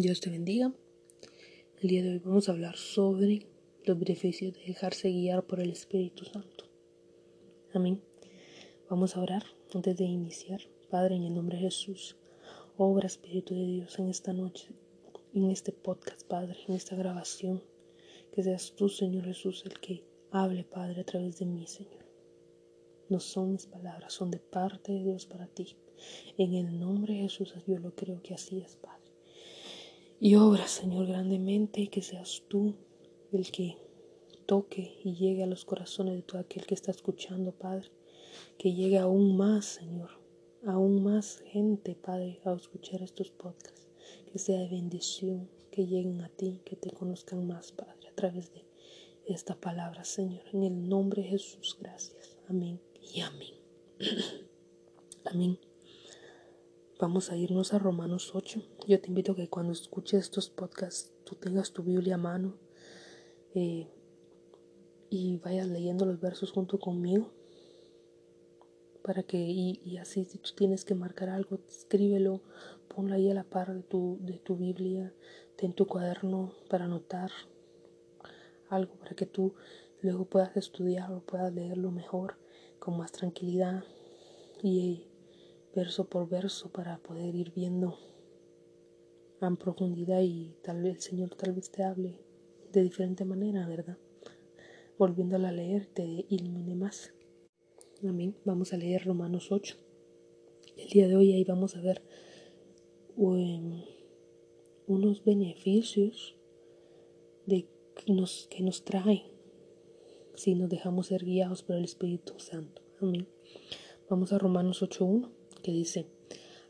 Dios te bendiga. El día de hoy vamos a hablar sobre los beneficios de dejarse guiar por el Espíritu Santo. Amén. Vamos a orar antes de iniciar. Padre, en el nombre de Jesús, obra Espíritu de Dios en esta noche, en este podcast, Padre, en esta grabación. Que seas tú, Señor Jesús, el que hable, Padre, a través de mí, Señor. No son mis palabras, son de parte de Dios para ti. En el nombre de Jesús, yo lo creo que así es, Padre. Y obra, Señor, grandemente, que seas tú el que toque y llegue a los corazones de todo aquel que está escuchando, Padre. Que llegue aún más, Señor, aún más gente, Padre, a escuchar estos podcasts. Que sea de bendición, que lleguen a ti, que te conozcan más, Padre, a través de esta palabra, Señor. En el nombre de Jesús, gracias. Amén y amén. amén. Vamos a irnos a Romanos 8. Yo te invito a que cuando escuches estos podcasts tú tengas tu Biblia a mano eh, y vayas leyendo los versos junto conmigo. Para que, y, así si tú tienes que marcar algo, escríbelo, ponlo ahí a la par de tu, de tu Biblia, ten tu cuaderno para anotar algo, para que tú luego puedas estudiarlo, puedas leerlo mejor, con más tranquilidad. Y verso por verso para poder ir viendo en profundidad y tal vez el Señor tal vez te hable de diferente manera, ¿verdad? Volviéndola a leer te ilumine más. Amén. Vamos a leer Romanos 8. El día de hoy ahí vamos a ver um, unos beneficios de, que, nos, que nos trae si nos dejamos ser guiados por el Espíritu Santo. Amén. Vamos a Romanos 8.1 que dice,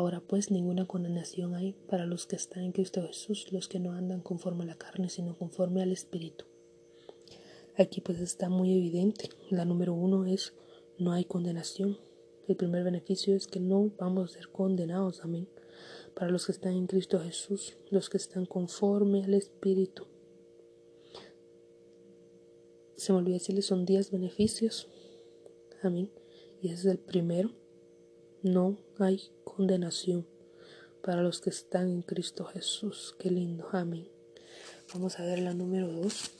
Ahora pues ninguna condenación hay para los que están en Cristo Jesús, los que no andan conforme a la carne, sino conforme al Espíritu. Aquí pues está muy evidente. La número uno es no hay condenación. El primer beneficio es que no vamos a ser condenados, amén. Para los que están en Cristo Jesús, los que están conforme al Espíritu. Se me olvidó decirles, son 10 beneficios. Amén. Y ese es el primero no hay condenación para los que están en Cristo Jesús. Qué lindo, amén. Vamos a ver la número 2.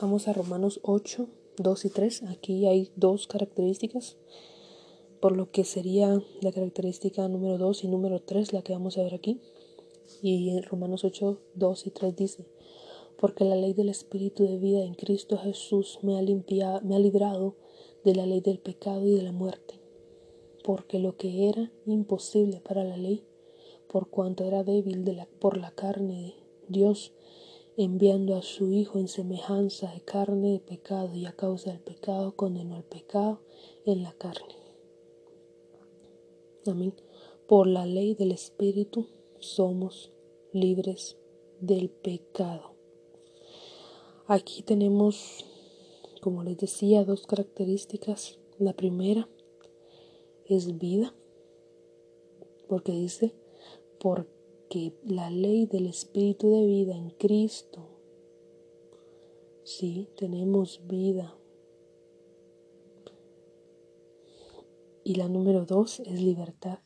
Vamos a Romanos 8, 2 y 3. Aquí hay dos características, por lo que sería la característica número 2 y número 3 la que vamos a ver aquí. Y en Romanos 8, 2 y 3 dice, porque la ley del Espíritu de vida en Cristo Jesús me ha, limpiado, me ha librado de la ley del pecado y de la muerte, porque lo que era imposible para la ley, por cuanto era débil por la carne Dios, enviando a su Hijo en semejanza de carne de pecado y a causa del pecado condenó al pecado en la carne. Amén. Por la ley del Espíritu somos libres del pecado. Aquí tenemos como les decía, dos características. La primera es vida, porque dice, porque la ley del Espíritu de vida en Cristo, sí, tenemos vida. Y la número dos es libertad.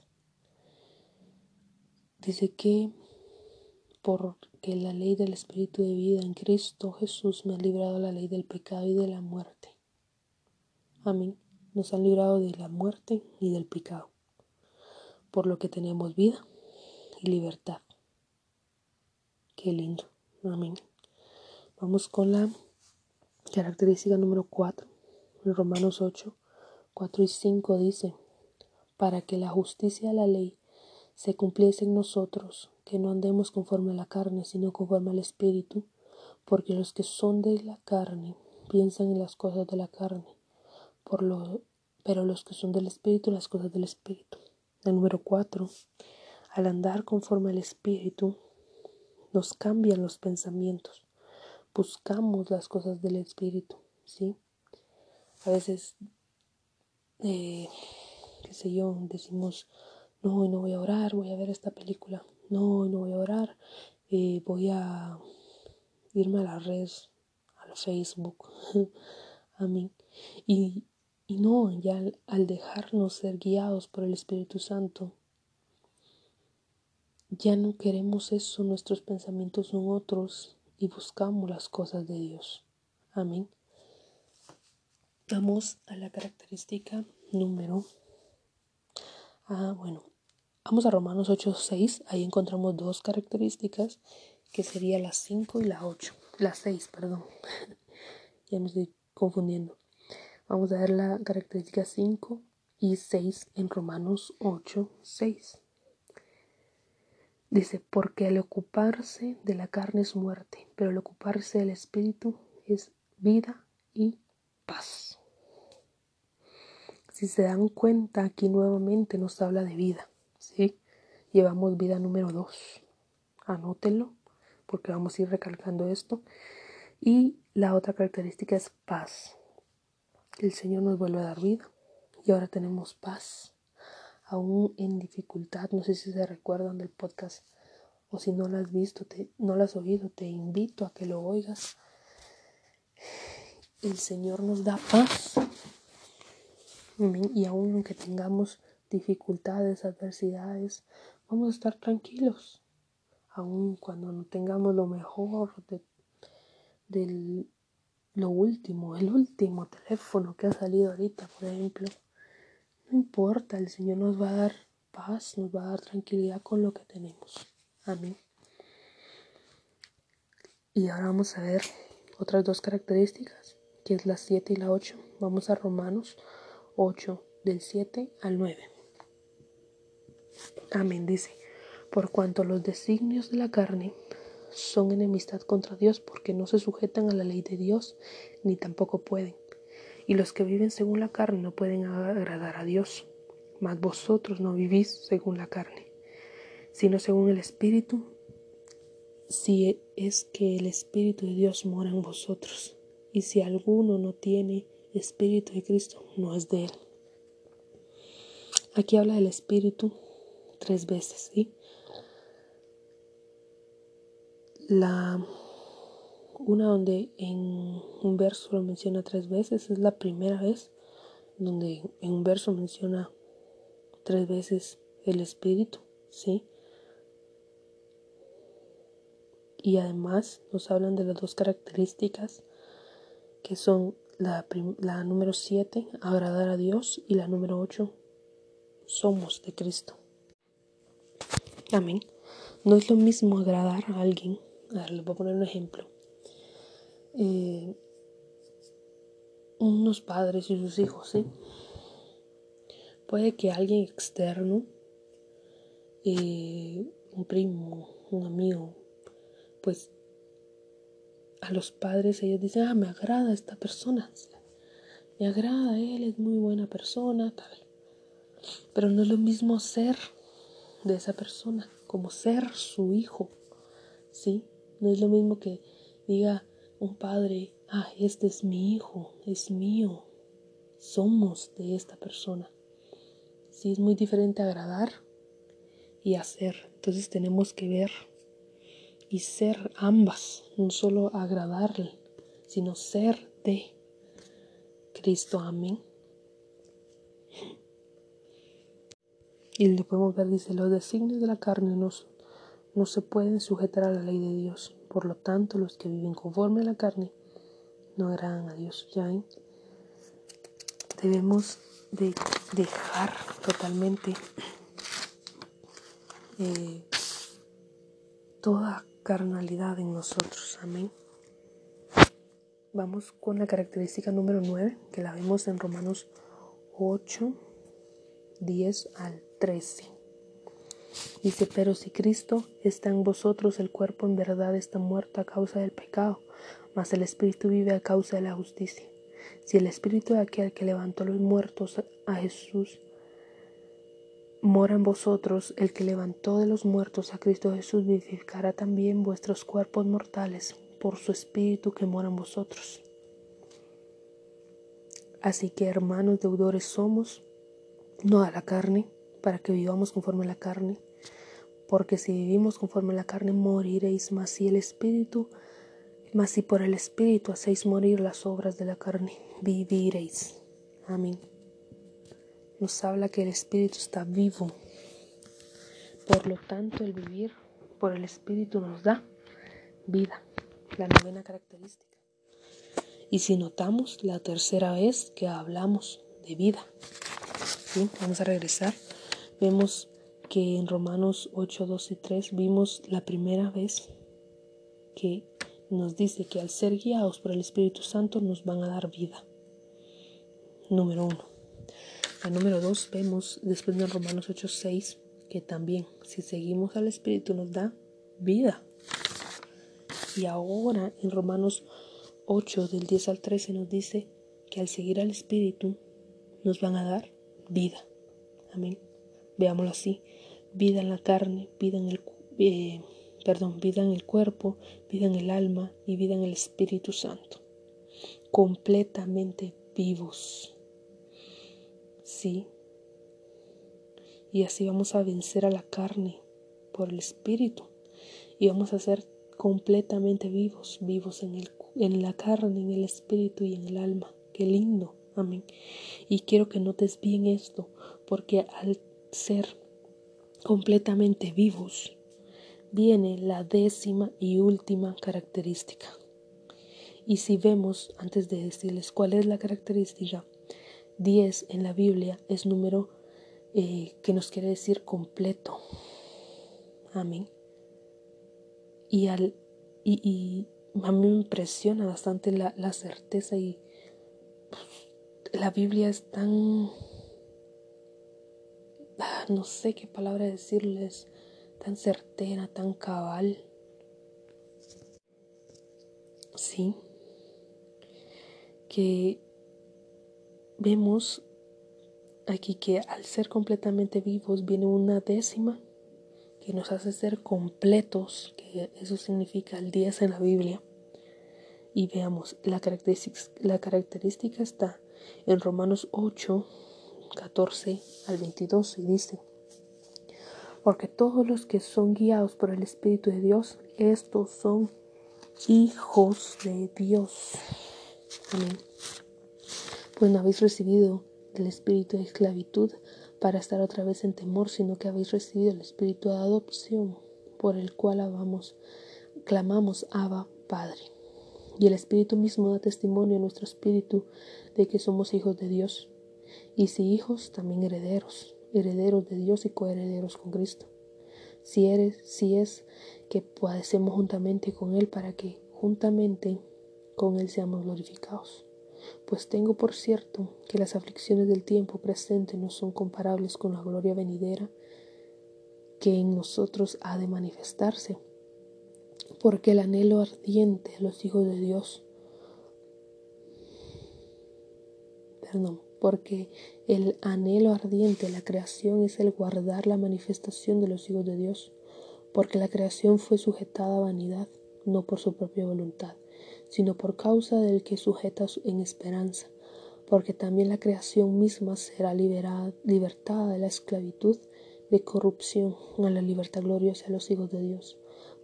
Dice que porque la ley del Espíritu de vida en Cristo Jesús me ha librado de la ley del pecado y de la muerte. Amén. Nos han librado de la muerte y del pecado, por lo que tenemos vida y libertad. Qué lindo. Amén. Vamos con la característica número 4. En Romanos 8, 4 y 5 dice, para que la justicia de la ley se cumpliese en nosotros, que no andemos conforme a la carne, sino conforme al Espíritu, porque los que son de la carne piensan en las cosas de la carne, por lo, pero los que son del Espíritu, las cosas del Espíritu. El número cuatro, al andar conforme al Espíritu, nos cambian los pensamientos, buscamos las cosas del Espíritu, ¿sí? A veces, eh, qué sé yo, decimos, no, hoy no voy a orar, voy a ver esta película, no, no voy a orar, eh, voy a irme a las redes, al Facebook, a mí. Y, y no, ya al, dejarnos ser guiados por el Espíritu Santo, ya no queremos eso, nuestros pensamientos son otros y buscamos las cosas de Dios. Amén. Vamos a la característica número. Ah, bueno, vamos a Romanos 8, 6. Ahí encontramos dos características que sería la 5 y la 8. La 6, perdón. ya me estoy confundiendo. Vamos a ver la característica 5 y 6 en Romanos 8, 6. Dice, porque el ocuparse de la carne es muerte, pero el ocuparse del espíritu es vida y paz. Si se dan cuenta, aquí nuevamente nos habla de vida. Llevamos vida número 2. Anótenlo, porque vamos a ir recalcando esto. Y la otra característica es paz. El Señor nos vuelve a dar vida y ahora tenemos paz aún en dificultad. No sé si se recuerdan del podcast o si no lo has visto, te, no lo has oído, te invito a que lo oigas. El Señor nos da paz. Y aún aunque tengamos dificultades, adversidades, vamos a estar tranquilos. Aún cuando no tengamos lo mejor de, lo último, el último teléfono que ha salido ahorita, por ejemplo no importa, el Señor nos va a dar paz, nos va a dar tranquilidad con lo que tenemos. Amén. Y ahora vamos a ver otras dos características, que es la 7 y la 8. Vamos a Romanos 8, del 7 al 9. Amén, dice, por cuanto los designios de la carne son enemistad contra Dios porque no se sujetan a la ley de Dios, ni tampoco pueden y los que viven según la carne no pueden agradar a Dios. Mas vosotros no vivís según la carne, sino según el Espíritu, si es que el Espíritu de Dios mora en vosotros. Y si alguno no tiene Espíritu de Cristo, no es de él. Aquí habla del Espíritu tres veces, ¿sí? La una donde en un verso lo menciona tres veces, es la primera vez donde en un verso menciona tres veces el espíritu, ¿sí? Y además nos hablan de las dos características que son la, la número siete, agradar a Dios, y la número ocho, somos de Cristo. Amén. No es lo mismo agradar a alguien. A ver, les voy a poner un ejemplo eh, unos padres y sus hijos, ¿sí? Puede que alguien externo, eh, un primo, un amigo, pues a los padres ellos dicen, ah, me agrada esta persona, me agrada, él es muy buena persona, tal. Pero no es lo mismo ser de esa persona como ser su hijo, ¿sí? No es lo mismo que diga, un padre, ah, este es mi hijo, es mío, somos de esta persona. Sí, es muy diferente agradar y hacer. Entonces tenemos que ver y ser ambas, no solo agradarle, sino ser de Cristo. Amén. Y le podemos ver, dice, los designios de la carne no, no se pueden sujetar a la ley de Dios. Por lo tanto, los que viven conforme a la carne no agradan a Dios. ¿Ya Debemos de dejar totalmente eh, toda carnalidad en nosotros. Amén. Vamos con la característica número 9, que la vemos en Romanos 8, 10 al 13. Dice, pero si Cristo está en vosotros, el cuerpo en verdad está muerto a causa del pecado, mas el Espíritu vive a causa de la justicia. Si el Espíritu de aquel que levantó los muertos a Jesús mora en vosotros, el que levantó de los muertos a Cristo Jesús vivificará también vuestros cuerpos mortales por su Espíritu que mora en vosotros. Así que hermanos deudores somos, no a la carne, para que vivamos conforme a la carne, porque si vivimos conforme a la carne moriréis, mas si el Espíritu, mas si por el Espíritu hacéis morir las obras de la carne, viviréis. Amén. Nos habla que el Espíritu está vivo, Por lo tanto, el vivir por el Espíritu nos da vida, la novena característica. Y si notamos, la tercera vez que hablamos de vida. Vamos a regresar. Vemos que en Romanos 8, 2 y 3 vimos la primera vez que nos dice que al ser guiados por el Espíritu Santo nos van a dar vida. Número uno. La número dos vemos después de Romanos 8, 6 que también si seguimos al Espíritu nos da vida. Y ahora en Romanos 8 del 10 al 13 nos dice que al seguir al Espíritu nos van a dar vida. Amén. Veámoslo así. Vida en la carne, vida en el eh, perdón, vida en el cuerpo, vida en el alma y vida en el Espíritu Santo. Completamente vivos. Sí. Y así vamos a vencer a la carne por el Espíritu. Y vamos a ser completamente vivos, vivos en, el, en la carne, en el Espíritu y en el alma. Qué lindo. Amén. Y quiero que notes bien esto, porque al ser completamente vivos, viene la décima y última característica. Y si vemos, antes de decirles cuál es la característica, 10 en la Biblia es número eh, que nos quiere decir completo. Amén. Y, al, y, a mí me impresiona bastante la, la certeza y la Biblia es tan, no sé qué palabra decirles, tan certera, tan cabal. Sí, que vemos aquí que al ser completamente vivos viene una décima que nos hace ser completos, que eso significa el 10 en la Biblia. Y veamos, la característica, la característica está en Romanos 8, 14 al 22 y dice, porque todos los que son guiados por el Espíritu de Dios, estos son hijos de Dios. Amén. Pues no habéis recibido el espíritu de esclavitud para estar otra vez en temor, sino que habéis recibido el espíritu de adopción, por el cual amamos, clamamos Abba Padre. Y el Espíritu mismo da testimonio a nuestro espíritu de que somos hijos de Dios. Y si hijos, también herederos, herederos de Dios y coherederos con Cristo. Si eres, si es que padecemos juntamente con Él para que juntamente con Él seamos glorificados. Pues tengo por cierto que las aflicciones del tiempo presente no son comparables con la gloria venidera que en nosotros ha de manifestarse porque el anhelo ardiente de los hijos de Dios, perdón, porque el anhelo ardiente de la creación es el guardar la manifestación de los hijos de Dios, porque la creación fue sujetada a vanidad, no por su propia voluntad, sino por causa del que sujeta en esperanza, porque también la creación misma será liberada, libertada de la esclavitud de corrupción a la libertad gloriosa de los hijos de Dios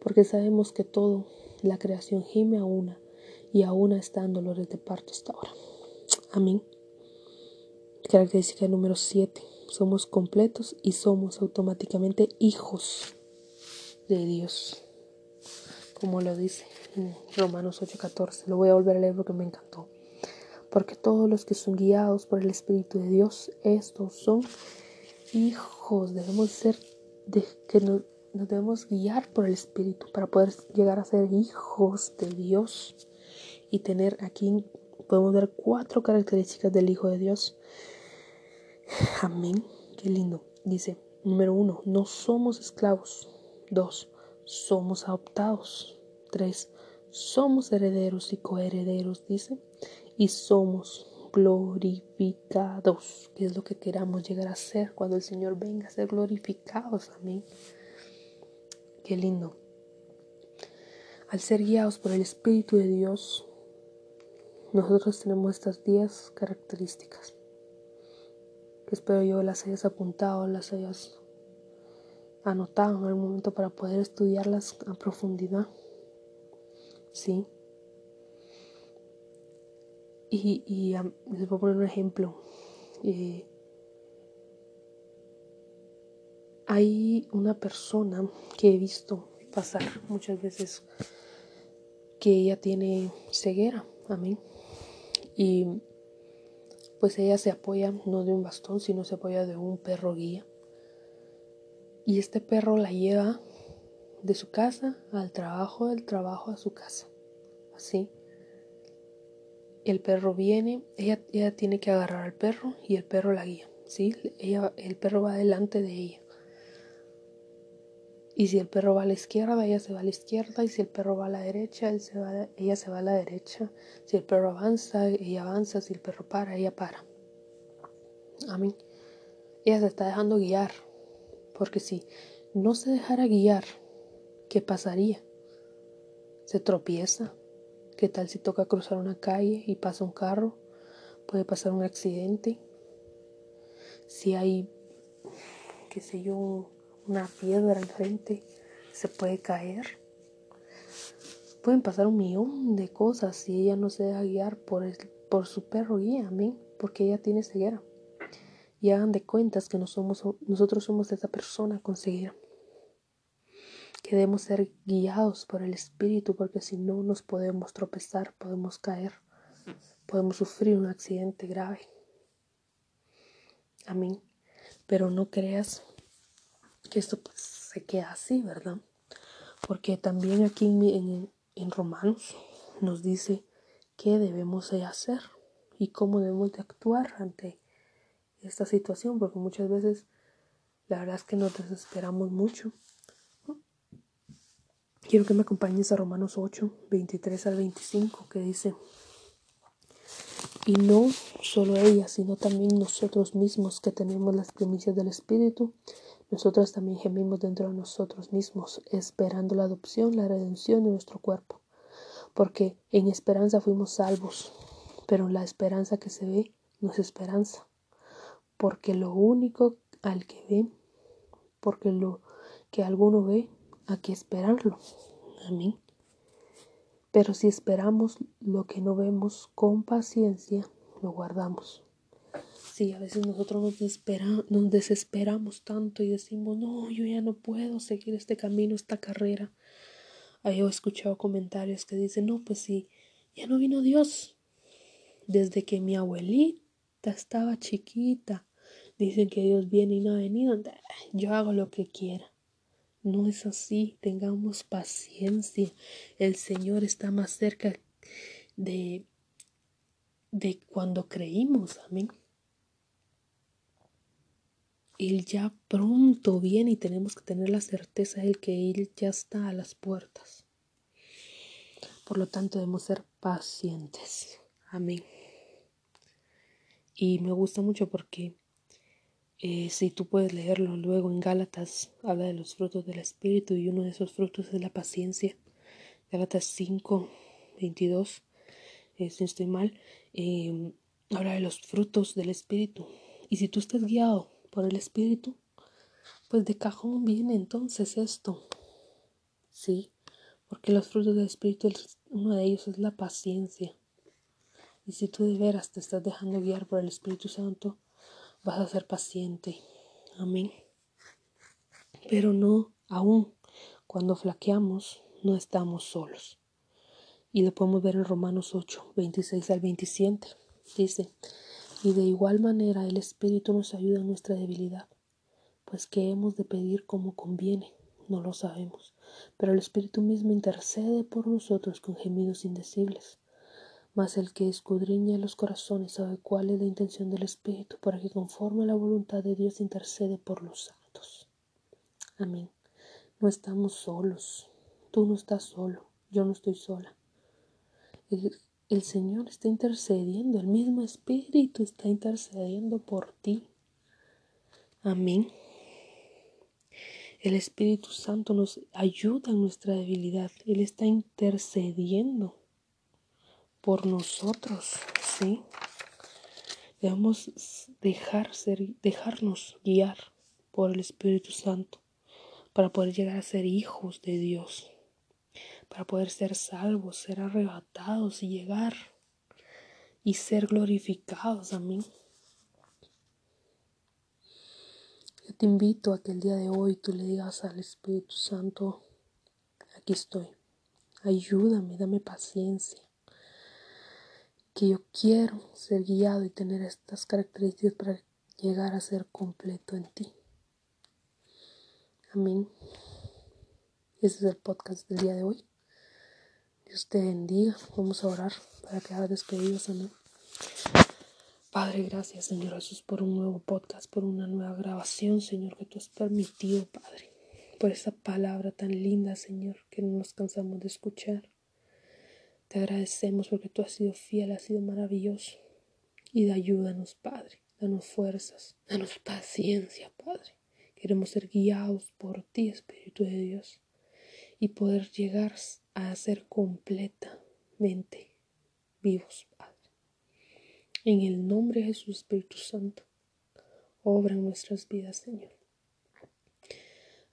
porque sabemos que todo la creación gime a una y a una está en dolores de parto hasta ahora. Amén. Característica número 7. Somos completos y somos automáticamente hijos de Dios. Como lo dice en Romanos 8:14. Lo voy a volver a leer porque me encantó. Porque todos los que son guiados por el Espíritu de Dios, estos son hijos. Debemos ser de, que nos, nos debemos guiar por el Espíritu para poder llegar a ser hijos de Dios y tener aquí podemos ver cuatro características del Hijo de Dios. Amén. Qué lindo. Dice, número uno, no somos esclavos. Dos, somos adoptados. Tres, somos herederos y coherederos, dice. Y somos glorificados, que es lo que queramos llegar a ser cuando el Señor venga a ser glorificados. Amén. Qué lindo. Al ser guiados por el Espíritu de Dios, nosotros tenemos estas 10 características. Espero yo las hayas apuntado, las hayas anotado en algún momento para poder estudiarlas a profundidad. ¿Sí? Y, les voy a poner un ejemplo. Eh, hay una persona que he visto pasar muchas veces que ella tiene ceguera, amén. Y pues ella se apoya no de un bastón, sino se apoya de un perro guía. Y este perro la lleva de su casa al trabajo, del trabajo a su casa. Así. El perro viene, ella, ella tiene que agarrar al perro y el perro la guía. ¿sí? Ella, el perro va delante de ella. Y si el perro va a la izquierda, ella se va a la izquierda. Y si el perro va a la derecha, se va, ella se va a la derecha. Si el perro avanza, ella avanza. Si el perro para, ella para. Amén. Ella se está dejando guiar. Porque si no se dejara guiar, ¿qué pasaría? Se tropieza. ¿Qué tal si toca cruzar una calle y pasa un carro? Puede pasar un accidente. Si hay, qué sé yo, una piedra enfrente, se puede caer. Pueden pasar un millón de cosas si ella no se deja guiar por, por su perro guía, amén, porque ella tiene ceguera. Y hagan de cuentas que no somos, nosotros somos esa persona con ceguera. Que debemos ser guiados por el Espíritu, porque si no nos podemos tropezar, podemos caer, podemos sufrir un accidente grave. Amén. Pero no creas que esto pues, se queda así, ¿verdad? Porque también aquí en, en, Romanos nos dice qué debemos de hacer y cómo debemos de actuar ante esta situación, porque muchas veces la verdad es que nos desesperamos mucho. Quiero que me acompañes a Romanos 8, 23 al 25, que dice, y no solo ella, sino también nosotros mismos que tenemos las primicias del Espíritu, nosotros también gemimos dentro de nosotros mismos, esperando la adopción, la redención de nuestro cuerpo. Porque en esperanza fuimos salvos, pero la esperanza que se ve no es esperanza. Porque lo único al que ve, porque lo que alguno ve, hay que esperarlo. Amén. Pero si esperamos lo que no vemos con paciencia, lo guardamos. Sí, a veces nosotros nos, nos desesperamos tanto y decimos, no, yo ya no puedo seguir este camino, esta carrera. Ahí he escuchado comentarios que dicen, no, pues sí, ya no vino Dios. Desde que mi abuelita estaba chiquita, dicen que Dios viene y no ha venido. Yo hago lo que quiera. No es así, tengamos paciencia. El Señor está más cerca de, de cuando creímos, amén. Él ya pronto viene y tenemos que tener la certeza de que Él ya está a las puertas. Por lo tanto, debemos ser pacientes. Amén. Y me gusta mucho porque eh, si tú puedes leerlo luego en Gálatas, habla de los frutos del Espíritu y uno de esos frutos es la paciencia. Gálatas 5, 22, eh, si estoy mal, eh, habla de los frutos del Espíritu. Y si tú estás guiado por el Espíritu, pues de cajón viene entonces esto. Sí, porque los frutos del Espíritu, uno de ellos es la paciencia. Y si tú de veras te estás dejando guiar por el Espíritu Santo, vas a ser paciente. Amén. Pero no aún cuando flaqueamos, no estamos solos. Y lo podemos ver en Romanos 8, 26 al 27. Dice, y de igual manera el Espíritu nos ayuda en nuestra debilidad, pues que hemos de pedir como conviene, no lo sabemos, pero el Espíritu mismo intercede por nosotros con gemidos indecibles. Mas el que escudriña los corazones sabe cuál es la intención del Espíritu, para que conforme a la voluntad de Dios intercede por los santos. Amén. No estamos solos. Tú no estás solo. Yo no estoy sola. Señor está intercediendo, el mismo Espíritu está intercediendo por ti. Amén. El Espíritu Santo nos ayuda en nuestra debilidad. Él está intercediendo por nosotros, ¿sí? Debemos dejar ser, dejarnos guiar por el Espíritu Santo para poder llegar a ser hijos de Dios para poder ser salvos, ser arrebatados y llegar y ser glorificados. Amén. Yo te invito a que el día de hoy tú le digas al Espíritu Santo, aquí estoy, ayúdame, dame paciencia, que yo quiero ser guiado y tener estas características para llegar a ser completo en ti. Amén. Ese es el podcast del día de hoy. Dios te bendiga. Vamos a orar para quedar despedidos. Amén. Padre, gracias Señor Jesús por un nuevo podcast, por una nueva grabación, Señor, que tú has permitido, Padre, por esa palabra tan linda, Señor, que no nos cansamos de escuchar. Te agradecemos porque tú has sido fiel, has sido maravilloso. Y ayúdanos, Padre, danos fuerzas, danos paciencia, Padre. Queremos ser guiados por ti, Espíritu de Dios, y poder llegar a ser completamente vivos, en el nombre de Jesús Espíritu Santo, obra en nuestras vidas, Señor.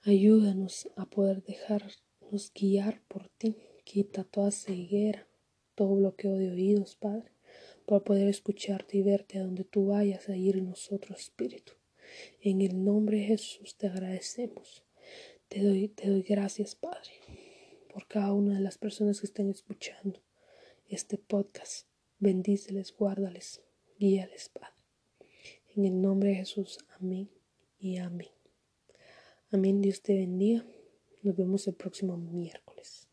Ayúdanos a poder dejarnos guiar por ti. Quita toda ceguera, todo bloqueo de oídos, Padre, para poder escucharte y verte a donde tú vayas a ir nosotros, Espíritu. En el nombre de Jesús te agradecemos. Te doy, te doy gracias, Padre, por cada una de las personas que están escuchando este podcast. Bendíceles, guárdales, guíales, Padre. En el nombre de Jesús, amén y amén. Amén, Dios te bendiga. Nos vemos el próximo miércoles.